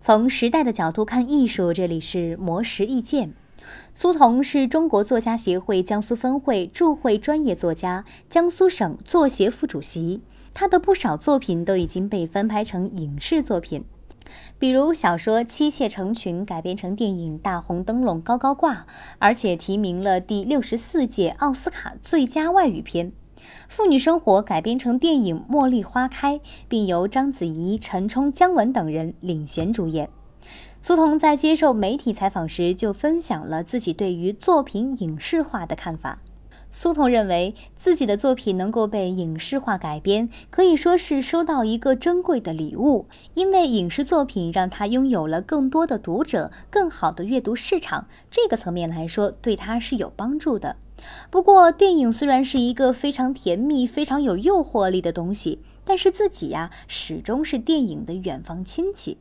从时代的角度看艺术，这里是魔石意见。苏童是中国作家协会江苏分会驻会专业作家，江苏省作协副主席。他的不少作品都已经被翻拍成影视作品，比如小说《妻妾成群》改编成电影《大红灯笼高高挂》，而且提名了第六十四届奥斯卡最佳外语片。妇女生活改编成电影《茉莉花开》，并由章子怡、陈冲、姜文等人领衔主演。苏童在接受媒体采访时就分享了自己对于作品影视化的看法。苏童认为自己的作品能够被影视化改编，可以说是收到一个珍贵的礼物，因为影视作品让他拥有了更多的读者、更好的阅读市场，这个层面来说对他是有帮助的。不过，电影虽然是一个非常甜蜜、非常有诱惑力的东西，但是自己呀，始终是电影的远房亲戚。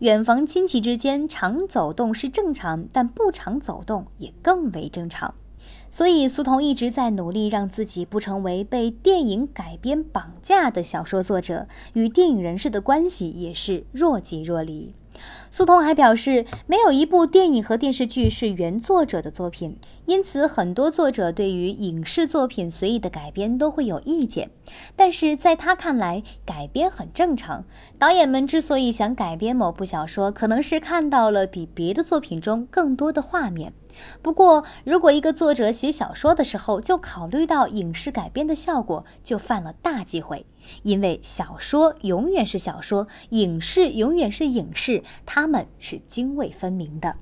远房亲戚之间常走动是正常，但不常走动也更为正常。所以，苏童一直在努力让自己不成为被电影改编绑架的小说作者，与电影人士的关系也是若即若离。苏童还表示，没有一部电影和电视剧是原作者的作品，因此很多作者对于影视作品随意的改编都会有意见。但是在他看来，改编很正常。导演们之所以想改编某部小说，可能是看到了比别的作品中更多的画面。不过，如果一个作者写小说的时候就考虑到影视改编的效果，就犯了大忌讳。因为小说永远是小说，影视永远是影视，他们是泾渭分明的。